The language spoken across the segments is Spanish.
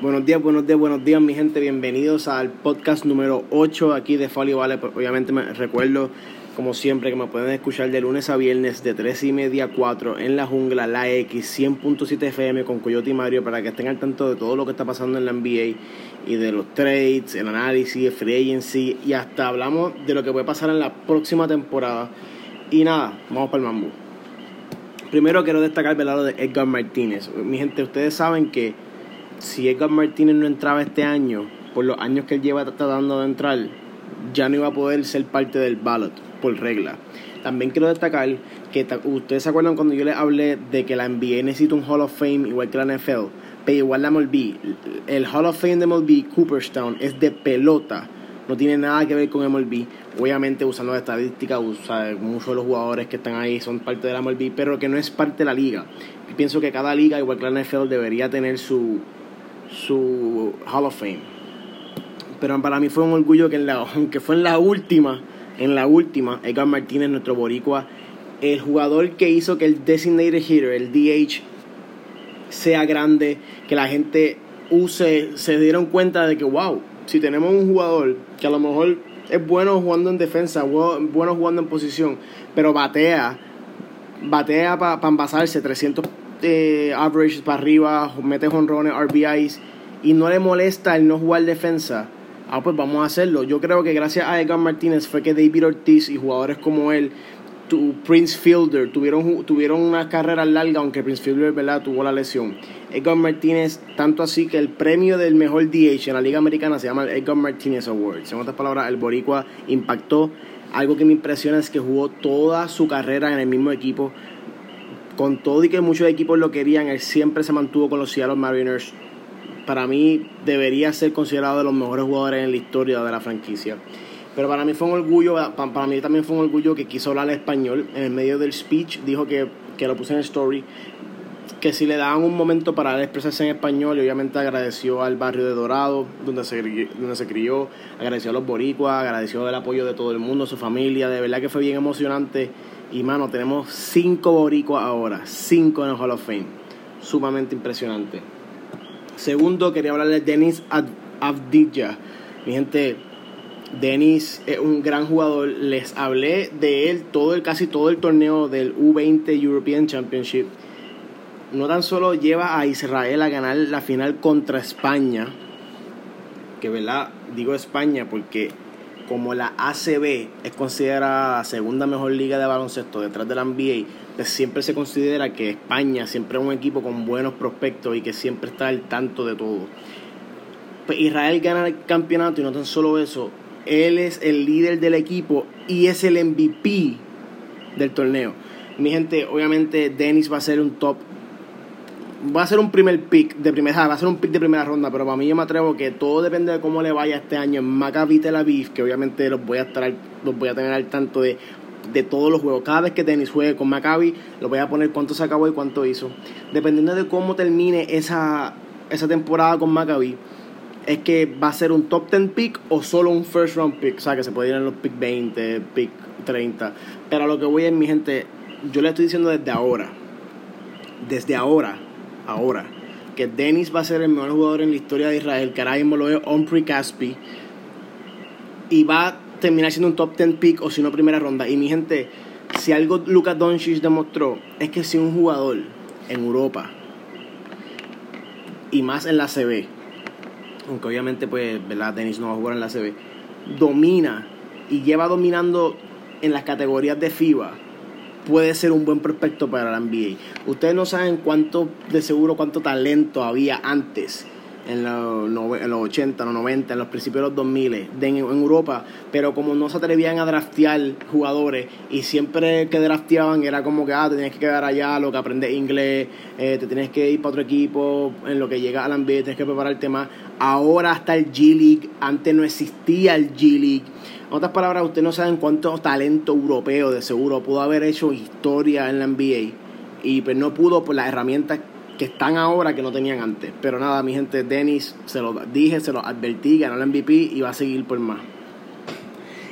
Buenos días, buenos días, buenos días, mi gente. Bienvenidos al podcast número 8 aquí de Folly Vale. Pues, obviamente me recuerdo, como siempre, que me pueden escuchar de lunes a viernes de 3 y media a 4 en la jungla, la X 100.7 FM con Coyote y Mario para que estén al tanto de todo lo que está pasando en la NBA y de los trades, el análisis, el free agency y hasta hablamos de lo que puede pasar en la próxima temporada. Y nada, vamos para el mambo. Primero quiero destacar el lado de Edgar Martínez. Mi gente, ustedes saben que si Edgar Martínez no entraba este año, por los años que él lleva tratando de entrar, ya no iba a poder ser parte del ballot, por regla. También quiero destacar que ustedes se acuerdan cuando yo les hablé de que la NBA necesita un Hall of Fame igual que la NFL, pero igual la MLB. El Hall of Fame de MLB, Cooperstown, es de pelota. No tiene nada que ver con MLB. Obviamente usando la estadística, usa, muchos de los jugadores que están ahí son parte de la MLB, pero que no es parte de la liga. pienso que cada liga, igual que la NFL, debería tener su, su Hall of Fame. Pero para mí fue un orgullo que en la, aunque fue en la última, en la última, Edgar Martínez, nuestro boricua, el jugador que hizo que el designated hitter, el DH, sea grande, que la gente use, se dieron cuenta de que, wow, si tenemos un jugador que a lo mejor es bueno jugando en defensa, bueno jugando en posición, pero batea, batea para pa envasarse 300 eh, average para arriba, mete honrones, RBIs y no le molesta el no jugar defensa, ah, pues vamos a hacerlo. Yo creo que gracias a Edgar Martínez fue que David Ortiz y jugadores como él, tu, Prince Fielder, tuvieron, tuvieron una carrera larga, aunque Prince Fielder tuvo la lesión. Edgar Martínez, tanto así que el premio del mejor DH en la Liga Americana se llama el Edgar Martínez Award. En otras palabras, el Boricua impactó. Algo que me impresiona es que jugó toda su carrera en el mismo equipo con todo y que muchos equipos lo querían, él siempre se mantuvo con los Seattle Mariners. Para mí debería ser considerado de los mejores jugadores en la historia de la franquicia. Pero para mí fue un orgullo, para mí también fue un orgullo que quiso hablar español. En el medio del speech dijo que, que lo puse en el story, que si le daban un momento para expresarse en español, y obviamente agradeció al barrio de Dorado, donde se, donde se crió, agradeció a los boricuas, agradeció el apoyo de todo el mundo, su familia, de verdad que fue bien emocionante y mano, tenemos cinco boricuas ahora, cinco en el Hall of Fame. Sumamente impresionante. Segundo, quería hablar de Denis Avdija. Mi gente, Denis es un gran jugador. Les hablé de él todo el, casi todo el torneo del U20 European Championship. No tan solo lleva a Israel a ganar la final contra España, que verdad, digo España porque como la ACB es considerada la segunda mejor liga de baloncesto detrás de la NBA, pues siempre se considera que España siempre es un equipo con buenos prospectos y que siempre está al tanto de todo. Pues Israel gana el campeonato y no tan solo eso, él es el líder del equipo y es el MVP del torneo. Mi gente, obviamente Dennis va a ser un top va a ser un primer pick de primera, va a ser un pick de primera ronda, pero para mí yo me atrevo que todo depende de cómo le vaya este año en Maccabi Tel Aviv, que obviamente los voy a estar los voy a tener al tanto de, de todos los juegos. Cada vez que Dennis juegue con Maccabi, lo voy a poner cuánto se acabó y cuánto hizo. Dependiendo de cómo termine esa, esa temporada con Maccabi, es que va a ser un top 10 pick o solo un first round pick. O sea, que se puede ir en los pick 20, pick 30. Pero a lo que voy es, mi gente, yo le estoy diciendo desde ahora. Desde ahora ahora, que Dennis va a ser el mejor jugador en la historia de Israel, que ahora mismo lo Omri Caspi, y va a terminar siendo un top 10 pick o si no primera ronda. Y mi gente, si algo Lucas Doncic demostró es que si un jugador en Europa y más en la CB, aunque obviamente pues, ¿verdad? Dennis no va a jugar en la CB, domina y lleva dominando en las categorías de FIBA puede ser un buen prospecto para la NBA. Ustedes no saben cuánto, de seguro, cuánto talento había antes, en los, en los 80, en los 90, en los principios de los 2000, en, Europa, pero como no se atrevían a draftear jugadores y siempre que drafteaban era como que, ah, te tienes que quedar allá, lo que aprendes inglés, eh, te tienes que ir para otro equipo, en lo que llega al NBA tienes que prepararte más. Ahora está el G-League, antes no existía el G-League en otras palabras, ustedes no saben cuánto talento europeo de seguro pudo haber hecho historia en la NBA y pues no pudo por las herramientas que están ahora que no tenían antes. Pero nada, mi gente, Dennis, se lo dije, se lo advertí, ganó el MVP y va a seguir por más.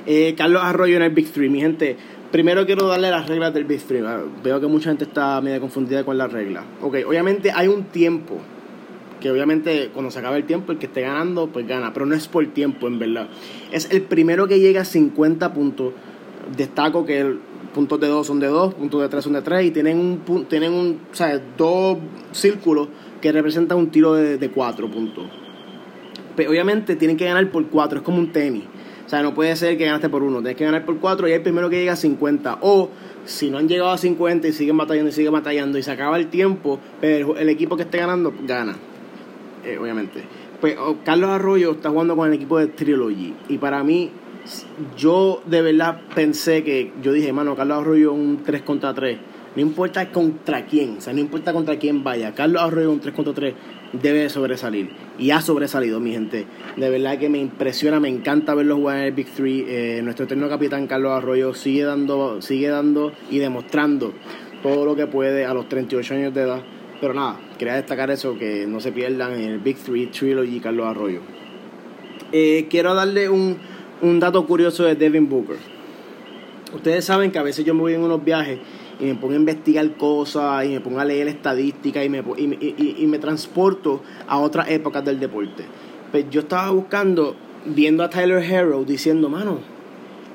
Eh, Carlos Arroyo en el Big Three, mi gente. Primero quiero darle las reglas del Big Three. Veo que mucha gente está medio confundida con las reglas. Ok, obviamente hay un tiempo que obviamente cuando se acaba el tiempo, el que esté ganando, pues gana, pero no es por tiempo, en verdad. Es el primero que llega a 50 puntos. Destaco que el puntos de 2 son de 2, puntos de 3 son de 3 y tienen un tienen un, o sea, dos círculos que representan un tiro de 4 puntos. Pero obviamente tienen que ganar por 4, es como un tenis. O sea, no puede ser que ganaste por uno, tienes que ganar por 4 y el primero que llega a 50. O si no han llegado a 50 y siguen batallando y siguen batallando y se acaba el tiempo, pero el equipo que esté ganando gana. Eh, obviamente. Pues Carlos Arroyo está jugando con el equipo de Trilogy. Y para mí, yo de verdad pensé que, yo dije, mano, Carlos Arroyo un 3 contra 3. No importa contra quién, o sea, no importa contra quién vaya. Carlos Arroyo un 3 contra 3 debe sobresalir. Y ha sobresalido, mi gente. De verdad que me impresiona, me encanta verlo jugar en el Big 3. Eh, nuestro eterno capitán Carlos Arroyo sigue dando, sigue dando y demostrando todo lo que puede a los 38 años de edad. Pero nada, quería destacar eso, que no se pierdan en el Big 3 Trilogy Carlos Arroyo. Eh, quiero darle un, un dato curioso de Devin Booker. Ustedes saben que a veces yo me voy en unos viajes y me pongo a investigar cosas y me pongo a leer estadísticas y me, y, me transporto a otras épocas del deporte. Pues yo estaba buscando, viendo a Tyler Harrow diciendo, mano,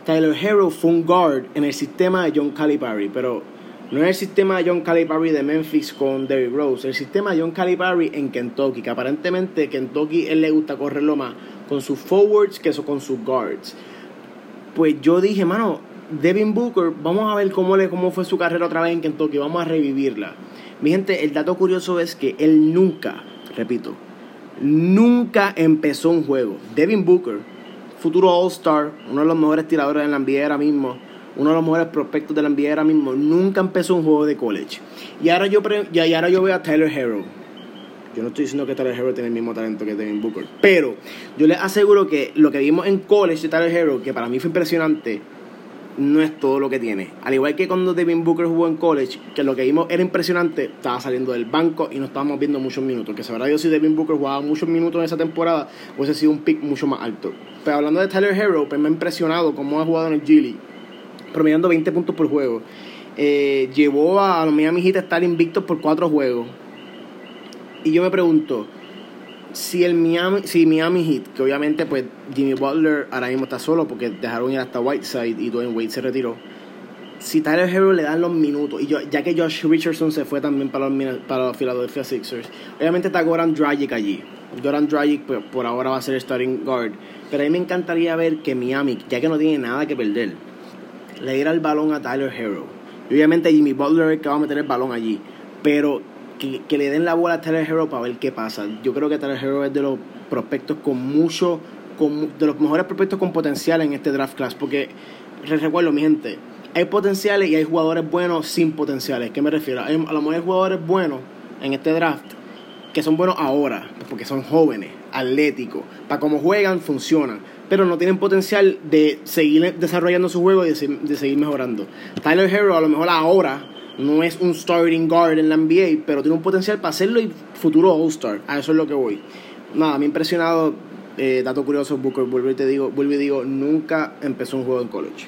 Tyler Harrow fue un guard en el sistema de John Calipari, pero no es el sistema de John Calipari de Memphis con Derrick Rose, el sistema de John Calipari en Kentucky, que aparentemente Kentucky él le gusta correrlo más con sus forwards que eso con sus guards. Pues yo dije, mano, Devin Booker, vamos a ver cómo, le, cómo fue su carrera otra vez en Kentucky, vamos a revivirla. Mi gente, el dato curioso es que él nunca, repito, nunca empezó un juego. Devin Booker, futuro All-Star, uno de los mejores tiradores de la NBA ahora mismo, uno de los mejores prospectos de la NBA ahora mismo, nunca empezó un juego de college. Y ahora yo, y ahora yo veo a Tyler Harrow. Yo no estoy diciendo que Tyler Harrow tiene el mismo talento que Devin Booker, pero yo les aseguro que lo que vimos en college de Tyler Harrow, que para mí fue impresionante, no es todo lo que tiene. Al igual que cuando Devin Booker jugó en college, que lo que vimos era impresionante, estaba saliendo del banco y no estábamos viendo muchos minutos. Que sabrá Dios si Devin Booker jugaba muchos minutos en esa temporada, hubiese sido un pick mucho más alto. Pero hablando de Tyler Harrow, pues me ha impresionado cómo ha jugado en el G promediando 20 puntos por juego. Eh, llevó a los Miami Heat a estar invictos por 4 juegos. Y yo me pregunto, si el Miami, si Miami Heat, que obviamente pues Jimmy Butler ahora mismo está solo porque dejaron ir hasta Whiteside y Dwayne Wade se retiró. Si Tyler Hero le dan los minutos, y yo, ya que Josh Richardson se fue también para los, para los Philadelphia Sixers, obviamente está Goran Dragic allí. Goran Dragic pues, por ahora va a ser starting guard. Pero a mí me encantaría ver que Miami, ya que no tiene nada que perder, le diera el balón a Tyler Hero. Y obviamente Jimmy Butler es que va a meter el balón allí. Pero que, le den la bola a Tyler Hero para ver qué pasa. Yo creo que Tyler Hero es de los prospectos con mucho, con, de los mejores prospectos con potencial en este draft class. Porque, les recuerdo, mi gente, hay potenciales y hay jugadores buenos sin potenciales. ¿Qué me refiero? Hay, a lo mejor hay jugadores buenos en este draft que son buenos ahora, porque son jóvenes, atléticos, para cómo juegan, funcionan, pero no tienen potencial de seguir desarrollando su juego y de, de seguir mejorando. Tyler Hero a lo mejor ahora no es un starting guard en la NBA, pero tiene un potencial para hacerlo y futuro All-Star. A eso es lo que voy. Nada, me ha impresionado. Eh, dato curioso, Booker, vuelvo y te digo, vuelvo digo, nunca empezó un juego en college.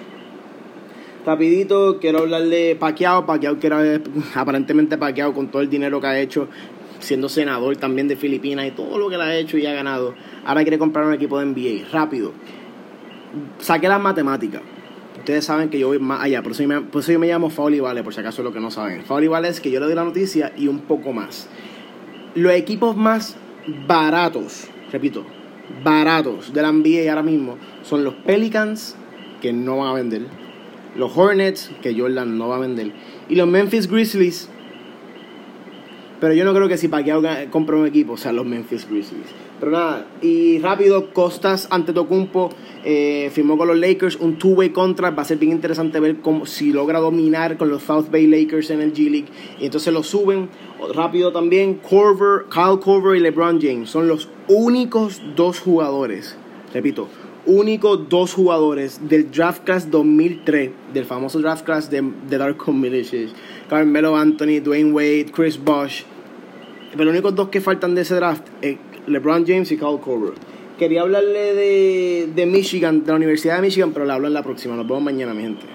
Rapidito, quiero hablar de Pacquiao. Pacquiao que era aparentemente Pacquiao con todo el dinero que ha hecho, siendo senador también de Filipinas y todo lo que le ha hecho y ha ganado. Ahora quiere comprar un equipo de NBA. Rápido. Saqué las matemáticas ustedes saben que yo voy más allá, por eso yo me, por eso yo me llamo Fauli por si acaso es lo que no saben. Fauli Vale es que yo le doy la noticia y un poco más. Los equipos más baratos, repito, baratos de la NBA ahora mismo son los Pelicans, que no van a vender, los Hornets, que Jordan no va a vender, y los Memphis Grizzlies. Pero yo no creo que si Pacquiao compra un equipo, o sea, los Memphis Grizzlies. Pero nada, y rápido, Costas ante Tocumpo eh, firmó con los Lakers un two-way contract. Va a ser bien interesante ver cómo, si logra dominar con los South Bay Lakers en el G League. Y entonces lo suben. Rápido también, Corver, Kyle Corver y LeBron James son los únicos dos jugadores, repito, únicos dos jugadores del draft class 2003, del famoso draft class de, de Dark Militias, Carmelo Anthony, Dwayne Wade, Chris Bosh. Pero los únicos dos que faltan de ese draft es LeBron James y Kyle Korver. Quería hablarle de, de Michigan, de la Universidad de Michigan, pero le hablo en la próxima. Nos vemos mañana, mi gente.